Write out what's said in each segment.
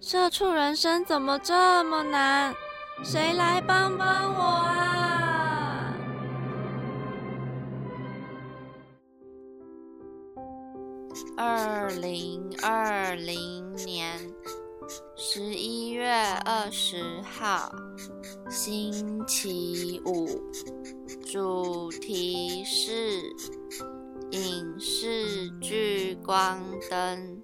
社畜人生怎么这么难？谁来帮帮我啊！二零二零年十一月二十号，星期五，主题是影视聚光灯。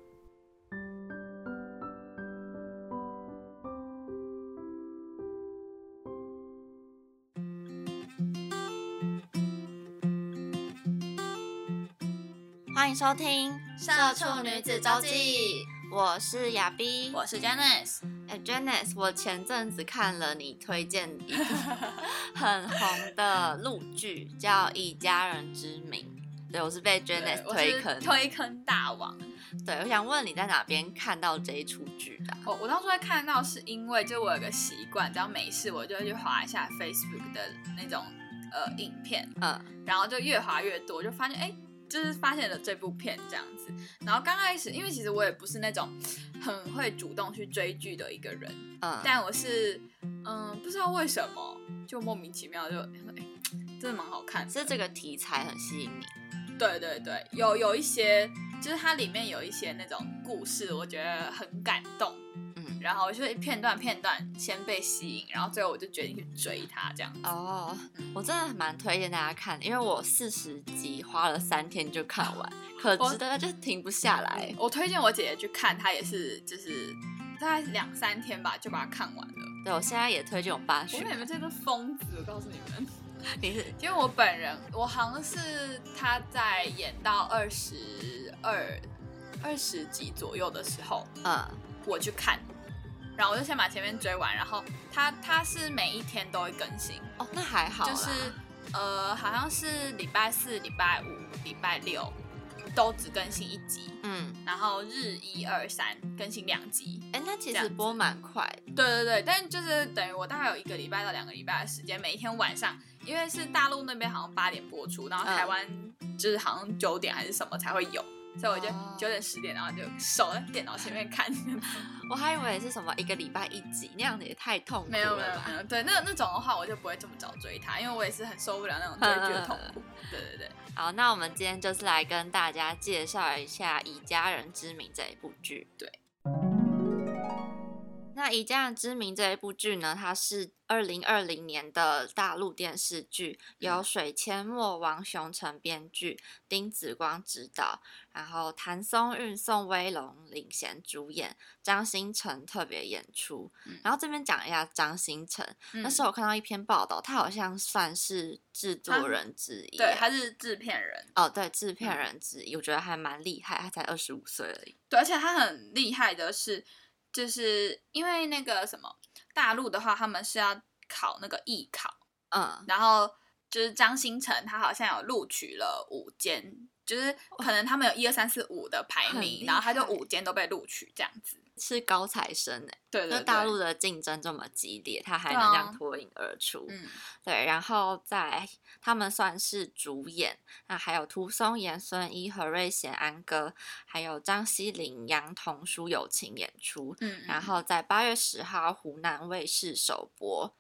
迎收听《社畜女子周记》，我是亚碧，我是 Janice。哎，Janice，我前阵子看了你推荐一部 很红的陆剧，叫《以家人之名》。对，我是被 Janice 推坑，推坑大王。对，我想问你在哪边看到这一出剧的？我我当初会看到是因为，就我有个习惯，只要没事，我就会去划一下 Facebook 的那种呃影片，嗯，然后就越划越多，就发现哎。就是发现了这部片这样子，然后刚开始，因为其实我也不是那种很会主动去追剧的一个人，嗯，但我是，嗯，不知道为什么就莫名其妙就，哎，真的蛮好看，是这个题材很吸引你，对对对，有有一些，就是它里面有一些那种故事，我觉得很感动。然后就是片段片段先被吸引，然后最后我就决定去追他这样。哦，我真的蛮推荐大家看，因为我四十集花了三天就看完，可值得就停不下来。我推荐我姐姐去看，她也是就是大概两三天吧就把它看完了。对，我现在也推荐我爸去。你们这个疯子，我告诉你们，你是 因为我本人，我好像是他在演到二十二二十集左右的时候，嗯，我去看。然后我就先把前面追完，然后它它是每一天都会更新哦，那还好，就是呃好像是礼拜四、礼拜五、礼拜六都只更新一集，嗯，然后日一二三更新两集，哎，那其实播蛮快，对对对，但就是等于我大概有一个礼拜到两个礼拜的时间，每一天晚上，因为是大陆那边好像八点播出，然后台湾就是好像九点还是什么才会有。所以我就九点十点，然后就守在电脑前面看。我还以为是什么一个礼拜一集，那样子也太痛苦了。没有没有没有，对，那那种的话我就不会这么早追他，因为我也是很受不了那种追剧的痛苦。对对对。好，那我们今天就是来跟大家介绍一下《以家人之名》这一部剧。对。那《以家人之名》这一部剧呢，它是二零二零年的大陆电视剧，由水千墨、王雄成编剧，丁子光执导，然后谭松韵、宋威龙领衔主演，张新成特别演出。然后这边讲一下张新成，那时候我看到一篇报道，他好像算是制作人之一，对，他是制片人。哦，对，制片人之一，我觉得还蛮厉害，他才二十五岁而已。对，而且他很厉害的是。就是因为那个什么大陆的话，他们是要考那个艺考，嗯，然后就是张新成他好像有录取了五间，就是可能他们有一二三四五的排名，然后他就五间都被录取这样子。是高材生哎，对对，大陆的竞争这么激烈，他还能这样脱颖而出，嗯，对，然后在他们算是主演，那还有涂松岩、孙一、何瑞贤、安哥，还有张希林、杨童、舒友情演出，嗯，然后在八月十号湖南卫视首播，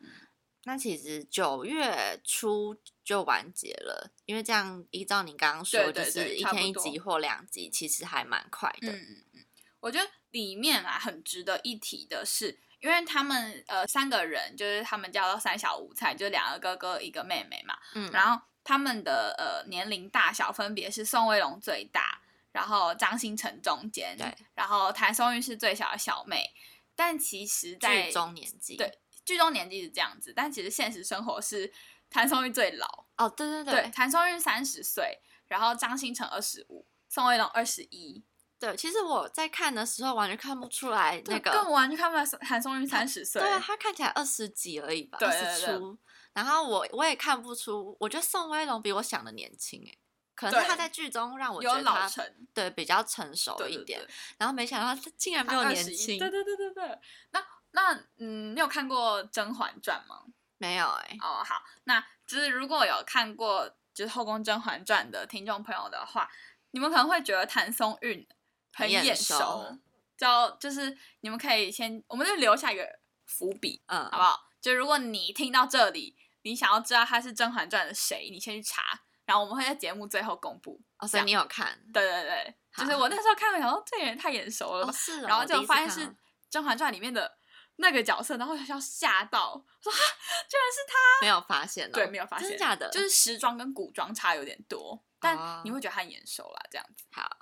那其实九月初就完结了，因为这样依照你刚刚说，就是一天一集或两集，其实还蛮快的，嗯嗯嗯，我觉得。里面啊，很值得一提的是，因为他们呃三个人，就是他们叫做三小无猜，就两个哥哥一个妹妹嘛。嗯。然后他们的呃年龄大小分别是宋威龙最大，然后张新成中间，对，然后谭松韵是最小的小妹。但其实，在剧中年纪，对，剧中年纪是这样子，但其实现实生活是谭松韵最老。哦，对对对，谭松韵三十岁，然后张新成二十五，宋威龙二十一。对，其实我在看的时候完全看不出来那个，更完全看不出来韩松韵三十岁，对啊，他看起来二十几而已吧，二十出。然后我我也看不出，我觉得宋威龙比我想的年轻哎，可能是他在剧中让我觉得他对比较成熟一点。然后没想到他竟然比我年轻，对对对对对。那那嗯，你有看过《甄嬛传》吗？没有哎。哦，好，那就是如果有看过就是《后宫甄嬛传》的听众朋友的话，你们可能会觉得谭松韵很眼熟，就就是你们可以先，我们就留下一个伏笔，嗯，好不好？就如果你听到这里。你想要知道他是《甄嬛传》的谁？你先去查，然后我们会在节目最后公布。哦，所以你有看？对对对，就是我那时候看，想说这个人太眼熟了，是。然后就发现是《甄嬛传》里面的那个角色，然后要吓到，说哈，居然是他！没有发现，对，没有发现，真假的？就是时装跟古装差有点多，但你会觉得他眼熟啦，这样子。好。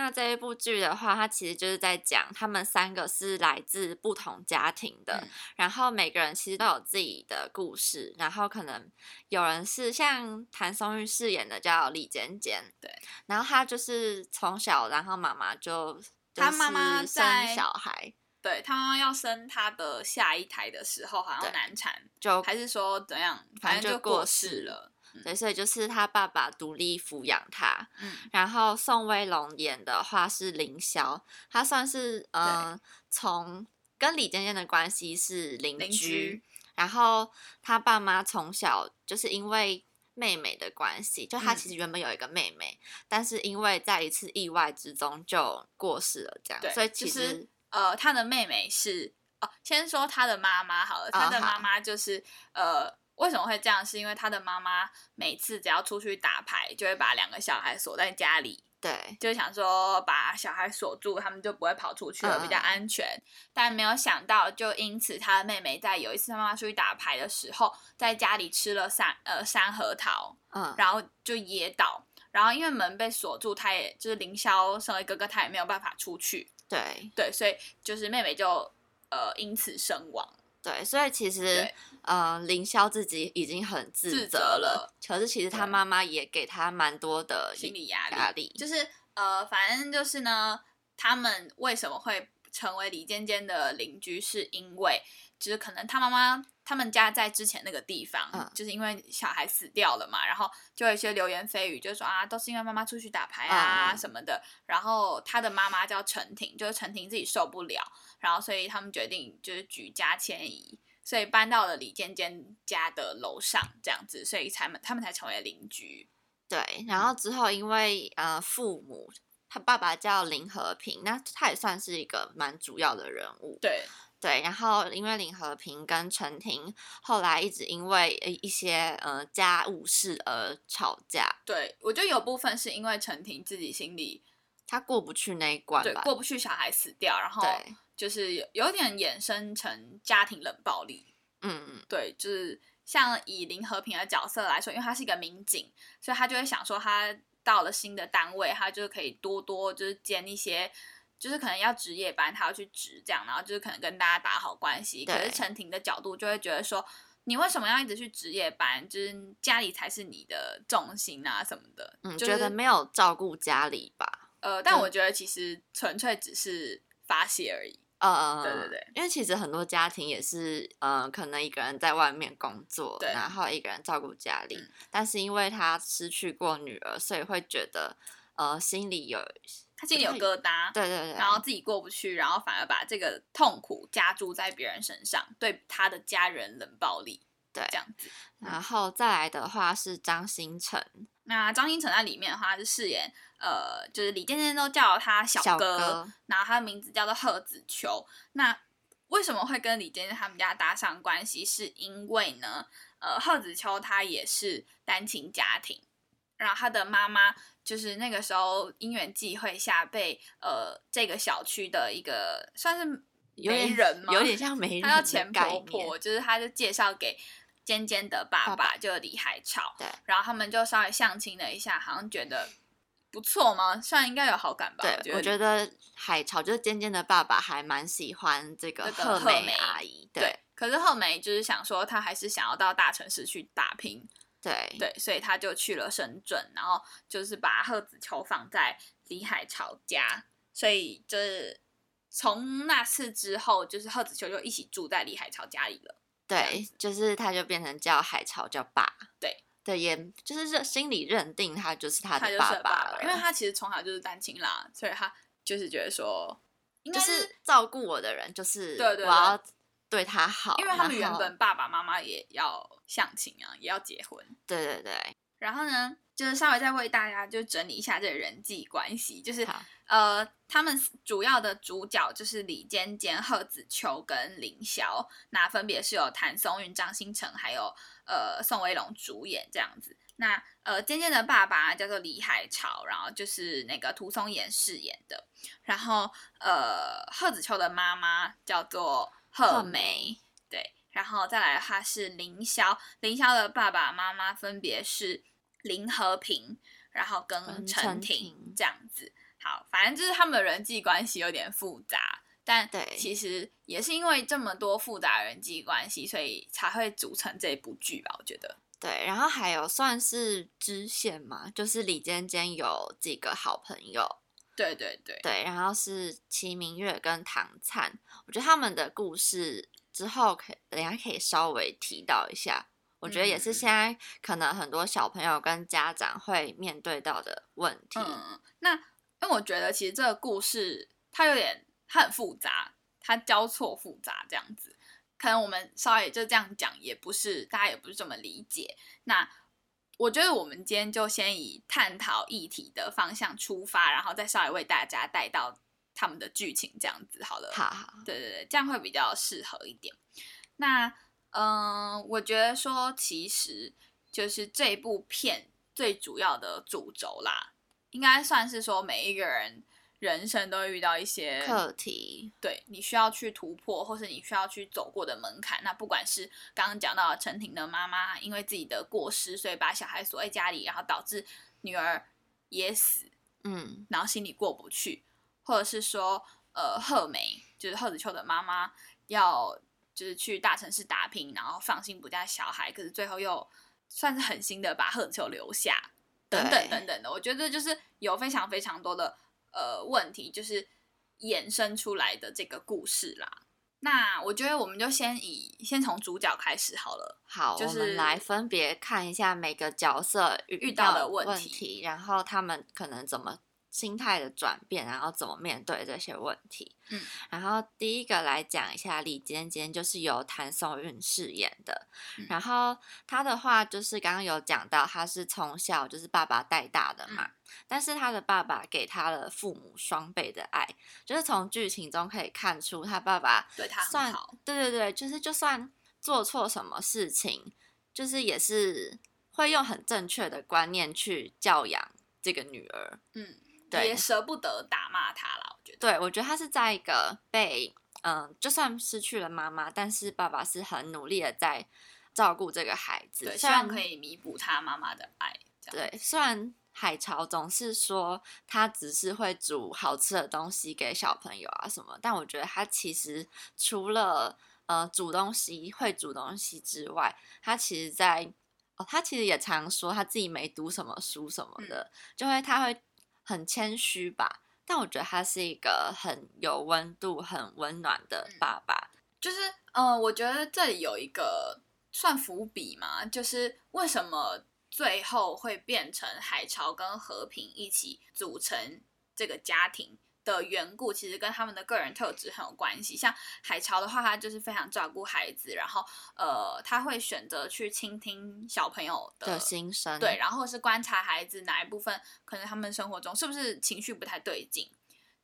那这一部剧的话，它其实就是在讲他们三个是来自不同家庭的，然后每个人其实都有自己的故事，然后可能有人是像谭松韵饰演的叫李尖尖，对，然后她就是从小，然后妈妈就她妈妈生小孩，对他妈妈要生他的下一胎的时候好像难产，就还是说怎样，反正就过世了。对，所以就是他爸爸独立抚养他。嗯，然后宋威龙演的话是凌霄，他算是嗯，从跟李尖尖的关系是邻居。然后他爸妈从小就是因为妹妹的关系，就他其实原本有一个妹妹，但是因为在一次意外之中就过世了，这样。所以其实呃，他的妹妹是哦，先说他的妈妈好了，他的妈妈就是呃。为什么会这样？是因为他的妈妈每次只要出去打牌，就会把两个小孩锁在家里，对，就想说把小孩锁住，他们就不会跑出去了，比较安全。但没有想到，就因此他的妹妹在有一次他妈妈出去打牌的时候，在家里吃了三呃三核桃，嗯，然后就噎倒，然后因为门被锁住，他也就是凌霄身为哥哥，他也没有办法出去，对。对，所以就是妹妹就呃因此身亡。对，所以其实，呃，凌霄自己已经很自责了，可是其实他妈妈也给他蛮多的心理压力。压力就是，呃，反正就是呢，他们为什么会成为李尖尖的邻居，是因为，就是可能他妈妈他们家在之前那个地方，嗯，就是因为小孩死掉了嘛，然后就有一些流言蜚语，就说啊，都是因为妈妈出去打牌啊什么的，然后他的妈妈叫陈婷，就是陈婷自己受不了。然后，所以他们决定就是举家迁移，所以搬到了李尖尖家的楼上，这样子，所以才们他们才成为邻居。对，然后之后因为呃父母，他爸爸叫林和平，那他也算是一个蛮主要的人物。对对，然后因为林和平跟陈婷后来一直因为一些呃家务事而吵架。对，我觉得有部分是因为陈婷自己心里他过不去那一关，对，过不去小孩死掉，然后。就是有有点衍生成家庭冷暴力，嗯嗯，对，就是像以林和平的角色来说，因为他是一个民警，所以他就会想说，他到了新的单位，他就可以多多就是兼一些，就是可能要值夜班，他要去值这样，然后就是可能跟大家打好关系。可是陈婷的角度就会觉得说，你为什么要一直去值夜班？就是家里才是你的重心啊什么的，嗯，就觉得没有照顾家里吧？呃，但我觉得其实纯粹只是发泄而已。嗯，对对对，因为其实很多家庭也是，嗯，可能一个人在外面工作，然后一个人照顾家里，但是因为他失去过女儿，所以会觉得，呃，心里有他心里有疙瘩，对对对，然后自己过不去，然后反而把这个痛苦加注在别人身上，对他的家人冷暴力，对，这样子。然后再来的话是张新成，那张新成在里面的话是饰演。呃，就是李健健都叫他小哥，然后他的名字叫做贺子秋。那为什么会跟李健健他们家搭上关系？是因为呢，呃，贺子秋他也是单亲家庭，然后他的妈妈就是那个时候因缘际会下被呃这个小区的一个算是媒人吗？有点像媒 人，他叫钱婆婆，就是他就介绍给尖尖的爸爸，就李海潮。对，然后他们就稍微相亲了一下，好像觉得。不错吗？算应该有好感吧。对，我觉得海潮就是尖尖的爸爸还蛮喜欢这个贺美阿姨。对，可是贺美就是想说，她还是想要到大城市去打拼。对对，所以他就去了深圳，然后就是把贺子秋放在李海潮家。所以就是从那次之后，就是贺子秋就一起住在李海潮家里了。对，就是他就变成叫海潮叫爸。对对，也就是认心里认定他就是他的爸爸，因为他其实从小就是单亲啦，所以他就是觉得说，就是照顾我的人就是对对，我要对他好，因为他们原本爸爸妈妈也要相亲啊，也要结婚。对对对。然后呢，就是稍微再为大家就整理一下这个人际关系，就是呃，他们主要的主角就是李尖尖、贺子秋跟林霄，那分别是有谭松韵、张新成还有呃宋威龙主演这样子。那呃，尖尖的爸爸叫做李海潮，然后就是那个涂松岩饰演的。然后呃，贺子秋的妈妈叫做贺梅，对。然后再来，他是凌霄，凌霄的爸爸妈妈分别是。林和平，然后跟陈婷这样子，好，反正就是他们的人际关系有点复杂，但对，其实也是因为这么多复杂人际关系，所以才会组成这部剧吧？我觉得，对，然后还有算是支线嘛，就是李尖尖有几个好朋友，对对对对，然后是齐明月跟唐灿，我觉得他们的故事之后可等下可以稍微提到一下。我觉得也是现在可能很多小朋友跟家长会面对到的问题。嗯，那因为我觉得其实这个故事它有点它很复杂，它交错复杂这样子，可能我们稍微就这样讲也不是大家也不是这么理解。那我觉得我们今天就先以探讨议题的方向出发，然后再稍微为大家带到他们的剧情这样子好了。好好，对对对，这样会比较适合一点。那。嗯，我觉得说其实就是这部片最主要的主轴啦，应该算是说每一个人人生都会遇到一些课题，对你需要去突破，或是你需要去走过的门槛。那不管是刚刚讲到陈婷的妈妈因为自己的过失，所以把小孩锁在家里，然后导致女儿也死，嗯，然后心里过不去，或者是说呃贺梅就是贺子秋的妈妈要。就是去大城市打拼，然后放心不下小孩，可是最后又算是狠心的把贺子秋留下，等等等等的。我觉得就是有非常非常多的呃问题，就是衍生出来的这个故事啦。那我觉得我们就先以先从主角开始好了。好，我们来分别看一下每个角色遇到的问题，然后他们可能怎么。心态的转变，然后怎么面对这些问题？嗯，然后第一个来讲一下李尖尖，就是由谭松韵饰演的。然后他的话就是刚刚有讲到，他是从小就是爸爸带大的嘛，但是他的爸爸给他了父母双倍的爱，就是从剧情中可以看出他爸爸对他很好。对对对，就是就算做错什么事情，就是也是会用很正确的观念去教养这个女儿。嗯。也舍不得打骂他了，我觉得。对，我觉得他是在一个被嗯，就算失去了妈妈，但是爸爸是很努力的在照顾这个孩子，希望可以弥补他妈妈的爱。对，虽然海潮总是说他只是会煮好吃的东西给小朋友啊什么，但我觉得他其实除了呃煮东西会煮东西之外，他其实在哦，他其实也常说他自己没读什么书什么的，就会他会。很谦虚吧，但我觉得他是一个很有温度、很温暖的爸爸。就是，呃，我觉得这里有一个算伏笔嘛，就是为什么最后会变成海潮跟和平一起组成这个家庭。的缘故其实跟他们的个人特质很有关系。像海潮的话，他就是非常照顾孩子，然后呃，他会选择去倾听小朋友的心声，对，然后是观察孩子哪一部分可能他们生活中是不是情绪不太对劲，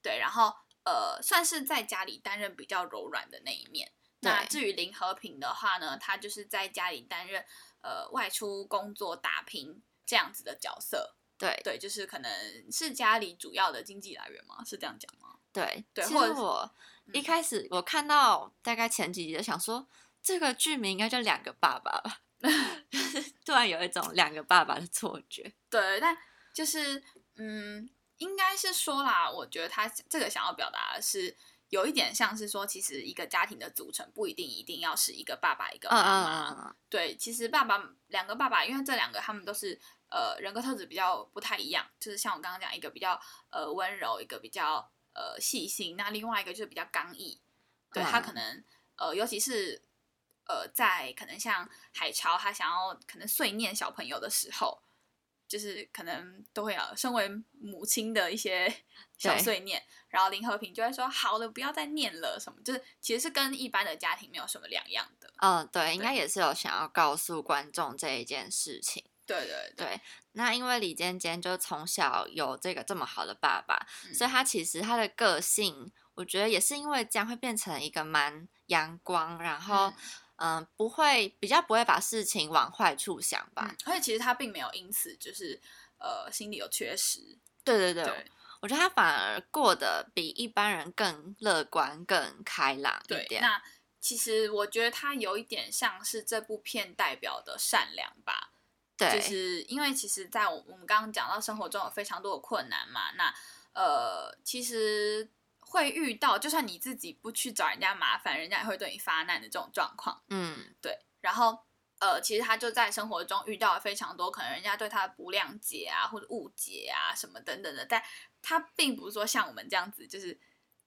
对，然后呃，算是在家里担任比较柔软的那一面。那至于林和平的话呢，他就是在家里担任呃外出工作打拼这样子的角色。对对，就是可能是家里主要的经济来源吗？是这样讲吗？对对，其实我一开始我看到大概前几集就想说，这个剧名应该叫两个爸爸吧，突然有一种两个爸爸的错觉。对，但就是嗯，应该是说啦，我觉得他这个想要表达的是有一点像是说，其实一个家庭的组成不一定一定要是一个爸爸一个妈妈。对，其实爸爸两个爸爸，因为这两个他们都是。呃，人格特质比较不太一样，就是像我刚刚讲，一个比较呃温柔，一个比较呃细心，那另外一个就是比较刚毅，对他可能呃尤其是呃在可能像海潮他想要可能碎念小朋友的时候。就是可能都会有身为母亲的一些小碎念，然后林和平就会说：“好了，不要再念了。”什么就是其实是跟一般的家庭没有什么两样的。嗯，对，应该也是有想要告诉观众这一件事情。对对对。那因为李尖尖就从小有这个这么好的爸爸，所以他其实他的个性，我觉得也是因为这样会变成一个蛮阳光，然后。嗯，不会比较不会把事情往坏处想吧？而且其实他并没有因此就是呃心里有缺失。对对对，我觉得他反而过得比一般人更乐观、更开朗一点。那其实我觉得他有一点像是这部片代表的善良吧。对，就是因为其实，在我我们刚刚讲到生活中有非常多的困难嘛，那呃其实。会遇到，就算你自己不去找人家麻烦，人家也会对你发难的这种状况。嗯，对。然后，呃，其实他就在生活中遇到了非常多可能人家对他的不谅解啊，或者误解啊什么等等的。但他并不是说像我们这样子，就是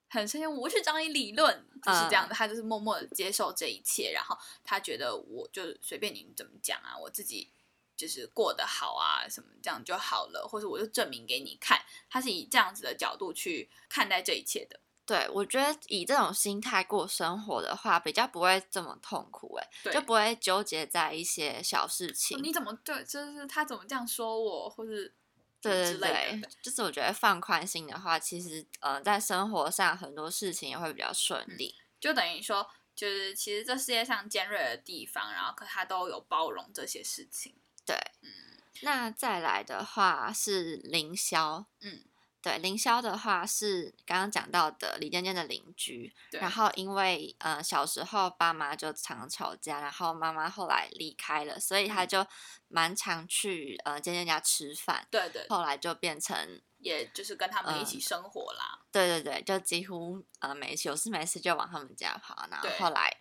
很生气，我去找你理论，就是这样的。他就是默默的接受这一切，然后他觉得我就随便你怎么讲啊，我自己。就是过得好啊，什么这样就好了，或者我就证明给你看，他是以这样子的角度去看待这一切的。对，我觉得以这种心态过生活的话，比较不会这么痛苦，哎，就不会纠结在一些小事情。你怎么对，就是他怎么这样说我，或者对对对，就是我觉得放宽心的话，其实呃，在生活上很多事情也会比较顺利。就等于说，就是其实这世界上尖锐的地方，然后可他都有包容这些事情。对，那再来的话是凌霄，嗯，对，凌霄的话是刚刚讲到的李尖尖的邻居，然后因为呃小时候爸妈就常吵架，然后妈妈后来离开了，所以他就蛮常去呃尖尖家吃饭，对对，后来就变成也就是跟他们一起生活啦，对对对，就几乎呃没有事没事就往他们家跑，然后后来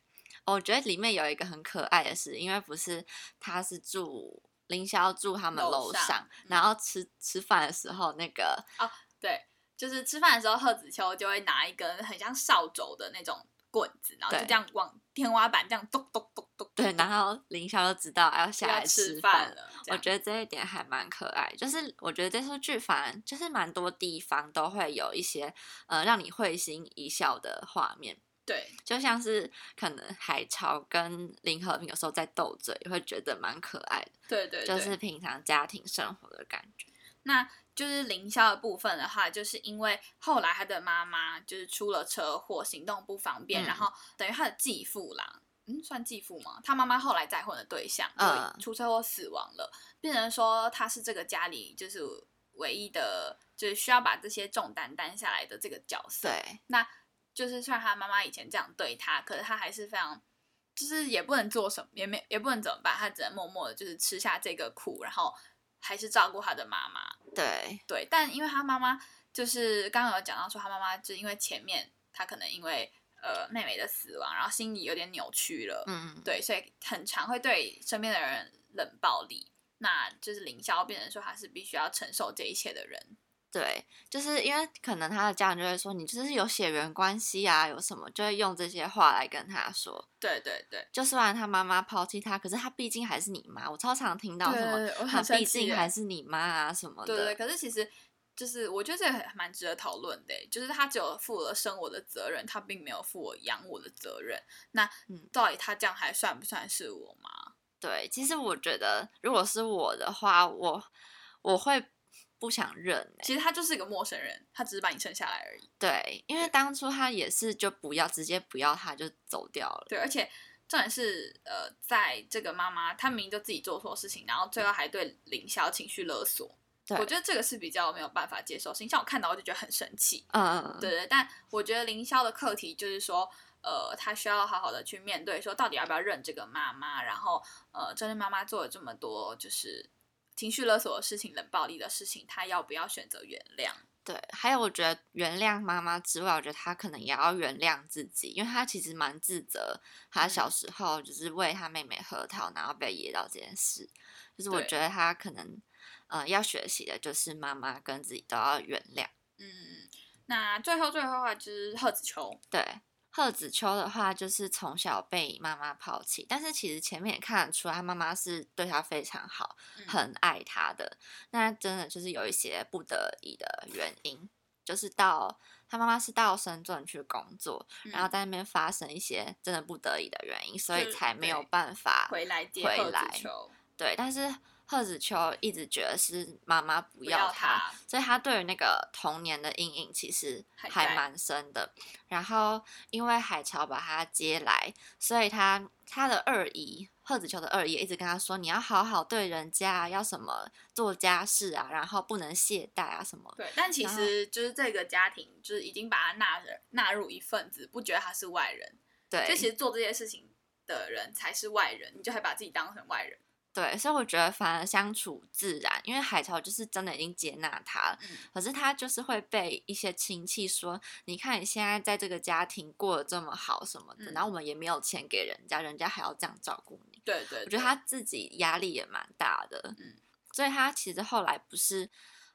我觉得里面有一个很可爱的事，因为不是他是住。凌霄住他们楼上，然后吃吃饭的时候，那个哦，对，就是吃饭的时候，贺子秋就会拿一根很像扫帚的那种棍子，然后就这样往天花板这样咚咚咚咚。对，然后凌霄就知道要下来吃饭了。我觉得这一点还蛮可爱，就是我觉得这出剧反正就是蛮多地方都会有一些呃让你会心一笑的画面。对，就像是可能海潮跟林和平有时候在斗嘴，会觉得蛮可爱的。对对，就是平常家庭生活的感觉。那就是凌霄的部分的话，就是因为后来他的妈妈就是出了车祸，行动不方便，然后等于他的继父啦，嗯，算继父吗？他妈妈后来再婚的对象，嗯出车祸死亡了，变成说他是这个家里就是唯一的，就是需要把这些重担担下来的这个角色。对，那。就是虽然他妈妈以前这样对他，可是他还是非常，就是也不能做什么，也没也不能怎么办，他只能默默的，就是吃下这个苦，然后还是照顾他的妈妈。对对，但因为他妈妈就是刚刚有讲到说，他妈妈就因为前面他可能因为呃妹妹的死亡，然后心里有点扭曲了，嗯，对，所以很常会对身边的人冷暴力，那就是凌霄变成说他是必须要承受这一切的人。对，就是因为可能他的家人就会说你就是有血缘关系啊，有什么就会用这些话来跟他说。对对对，就虽然他妈妈抛弃他，可是他毕竟还是你妈。我超常听到什么，他毕竟还是你妈啊什么的。对对，可是其实就是我觉得这个蛮值得讨论的，就是他只有负了生我的责任，他并没有负我养我的责任。那到底他这样还算不算是我妈？对，其实我觉得如果是我的话，我我会。不想认，其实他就是一个陌生人，他只是把你生下来而已。对，因为当初他也是就不要，直接不要他就走掉了。对，而且重点是，呃，在这个妈妈，她明明就自己做错事情，然后最后还对凌霄情绪勒索。对，我觉得这个是比较没有办法接受。像我看到我就觉得很生气。嗯嗯。对对，但我觉得凌霄的课题就是说，呃，他需要好好的去面对，说到底要不要认这个妈妈，然后呃，真的妈妈做了这么多，就是。情绪勒索的事情、冷暴力的事情，他要不要选择原谅？对，还有我觉得原谅妈妈之外，我觉得他可能也要原谅自己，因为他其实蛮自责，他小时候就是喂他妹妹核桃，然后被噎到这件事，就是我觉得他可能呃要学习的就是妈妈跟自己都要原谅。嗯，那最后最后的话就是贺子秋，对。贺子秋的话，就是从小被妈妈抛弃，但是其实前面也看得出来，他妈妈是对他非常好，很爱他的。那真的就是有一些不得已的原因，就是到他妈妈是到深圳去工作，然后在那边发生一些真的不得已的原因，所以才没有办法回来接回来。对，但是。贺子秋一直觉得是妈妈不要他，所以他对于那个童年的阴影其实还蛮深的。然后因为海潮把他接来，所以他他的二姨贺子秋的二姨一直跟他说：“你要好好对人家，要什么做家事啊，然后不能懈怠啊什么。”对，但其实就是这个家庭就是已经把他纳人纳入一份子，不觉得他是外人。对，就其实做这些事情的人才是外人，你就还把自己当成外人。对，所以我觉得反而相处自然，因为海潮就是真的已经接纳他了，可是他就是会被一些亲戚说，你看你现在在这个家庭过得这么好什么的，然后我们也没有钱给人家，人家还要这样照顾你。对对，我觉得他自己压力也蛮大的，嗯，所以他其实后来不是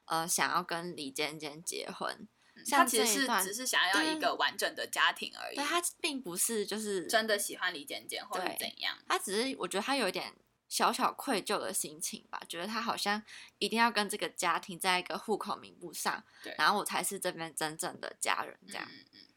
呃想要跟李尖尖结婚，他其实是只是想要一个完整的家庭而已，他并不是就是真的喜欢李尖尖或者怎样，他只是我觉得他有一点。小小愧疚的心情吧，觉得他好像一定要跟这个家庭在一个户口名簿上，然后我才是这边真正的家人。这样，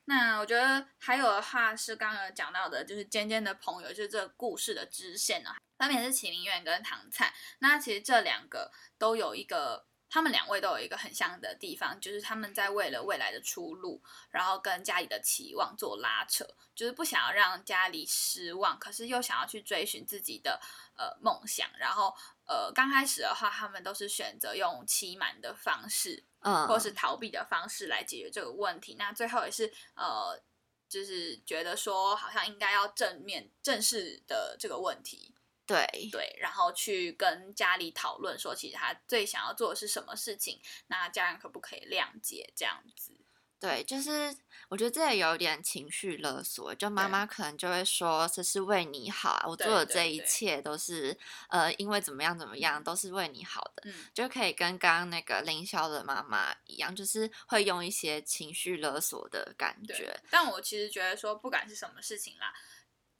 那我觉得还有的话是刚刚讲到的，就是尖尖的朋友，就是这个故事的支线呢，分别是启明远跟唐灿。那其实这两个都有一个。他们两位都有一个很像的地方，就是他们在为了未来的出路，然后跟家里的期望做拉扯，就是不想要让家里失望，可是又想要去追寻自己的呃梦想。然后呃刚开始的话，他们都是选择用欺瞒的方式，嗯，或是逃避的方式来解决这个问题。那最后也是呃，就是觉得说好像应该要正面正视的这个问题。对对，然后去跟家里讨论说，其实他最想要做的是什么事情，那家人可不可以谅解这样子？对，就是我觉得这也有点情绪勒索，就妈妈可能就会说这是为你好啊，我做的这一切都是呃因为怎么样怎么样，都是为你好的，嗯，就可以跟刚刚那个凌霄的妈妈一样，就是会用一些情绪勒索的感觉。但我其实觉得说，不管是什么事情啦。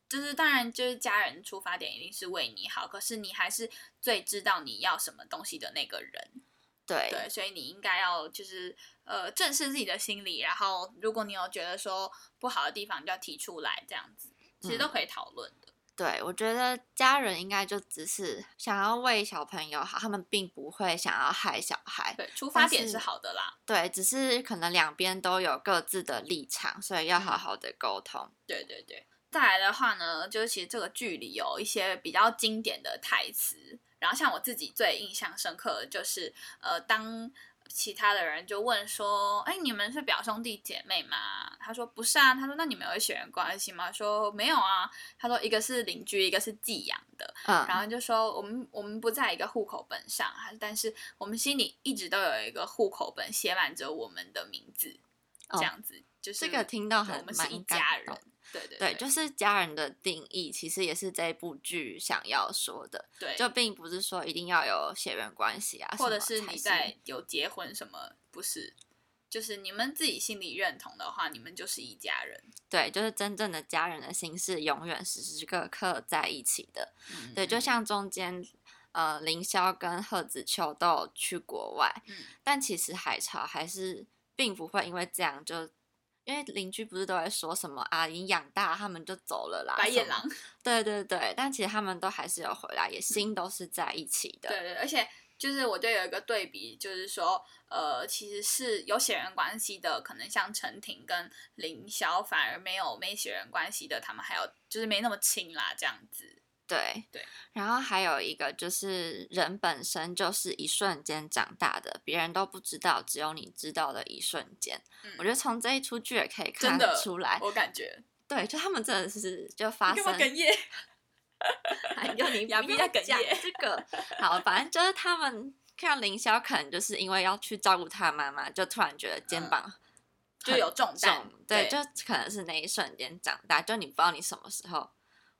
就是当然，就是家人出发点一定是为你好，可是你还是最知道你要什么东西的那个人，对对，所以你应该要就是呃正视自己的心理，然后如果你有觉得说不好的地方，就要提出来，这样子其实都可以讨论的。对，我觉得家人应该就只是想要为小朋友好，他们并不会想要害小孩。对，出发点是好的啦。对，只是可能两边都有各自的立场，所以要好好的沟通。对对对。再来的话呢，就是其实这个剧里有一些比较经典的台词，然后像我自己最印象深刻的就是，呃，当其他的人就问说，哎，你们是表兄弟姐妹吗？他说不是啊，他说那你们有血缘关系吗？说没有啊，他说一个是邻居，一个是寄养的，嗯，然后就说我们我们不在一个户口本上，但是我们心里一直都有一个户口本写满着我们的名字，这样子就是这个听到很我们是一家人。对对对，就是家人的定义，其实也是这部剧想要说的。对，就并不是说一定要有血缘关系啊，或者是你在有结婚什么，不是，就是你们自己心里认同的话，你们就是一家人。对，就是真正的家人的心是永远时时刻刻在一起的。对，就像中间呃凌霄跟贺子秋都有去国外，嗯，但其实海潮还是并不会因为这样就。因为邻居不是都在说什么啊，已经养大，他们就走了啦。白眼狼。对对对，但其实他们都还是有回来，也心都是在一起的。对对，而且就是我就有一个对比，就是说，呃，其实是有血缘关系的，可能像陈婷跟林霄，反而没有没血缘关系的，他们还有就是没那么亲啦，这样子。对对，然后还有一个就是人本身就是一瞬间长大的，别人都不知道，只有你知道的一瞬间。我觉得从这一出剧也可以看得出来，我感觉对，就他们真的是就发生哽咽，还有你 不要讲这个好，反正就是他们看凌霄，可能就是因为要去照顾他妈妈，就突然觉得肩膀就有重担，对，就可能是那一瞬间长大，就你不知道你什么时候。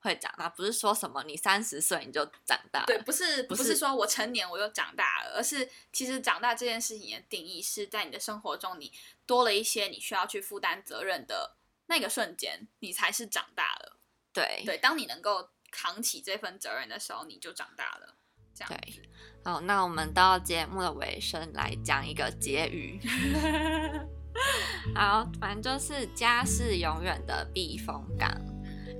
会长大，不是说什么你三十岁你就长大。对，不是不是说我成年我就长大了，而是其实长大这件事情的定义是在你的生活中你多了一些你需要去负担责任的那个瞬间，你才是长大了。对对，当你能够扛起这份责任的时候，你就长大了。这样对，好，那我们到节目的尾声来讲一个结语。好，反正就是家是永远的避风港，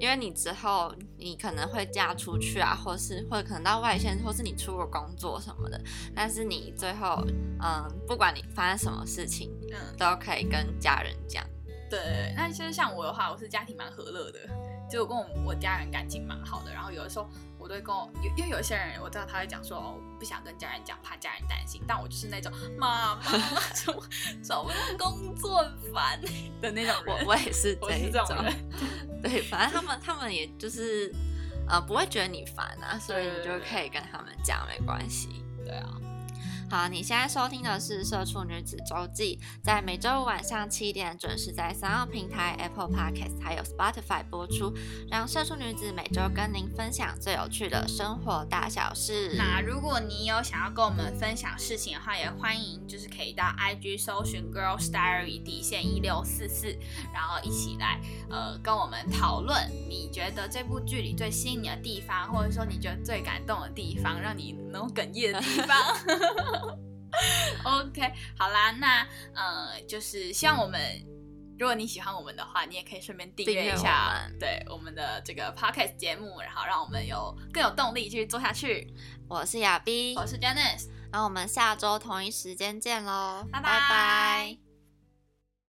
因为你之后你可能会嫁出去啊，或是会可能到外县，或是你出国工作什么的，但是你最后，嗯，不管你发生什么事情，嗯，都可以跟家人讲。对，那其实像我的话，我是家庭蛮和乐的，就我跟我我家人感情蛮好的，然后有的时候。我都会跟我，因为有些人我知道他会讲说，哦，不想跟家人讲，怕家人担心。但我就是那种妈妈找找不到工作烦的那种人。我我也是 这种人。对，反正他们他们也就是呃不会觉得你烦啊，所以你就可以跟他们讲没关系。对啊。好，你现在收听的是《社畜女子周记》，在每周五晚上七点准时在三号平台、Apple Podcast 还有 Spotify 播出，让社畜女子每周跟您分享最有趣的生活大小事。那如果你有想要跟我们分享事情的话，也欢迎就是可以到 IG 搜寻 Girls Diary 底线一六四四，然后一起来呃跟我们讨论，你觉得这部剧里最吸引你的地方，或者说你觉得最感动的地方，让你能哽咽的地 方。OK，好啦，那呃，就是希望我们，如果你喜欢我们的话，你也可以顺便订阅一下，对我们的这个 Podcast 节目，然后让我们有更有动力继续做下去。我是亚斌我是 Janice，然后我们下周同一时间见喽，拜拜。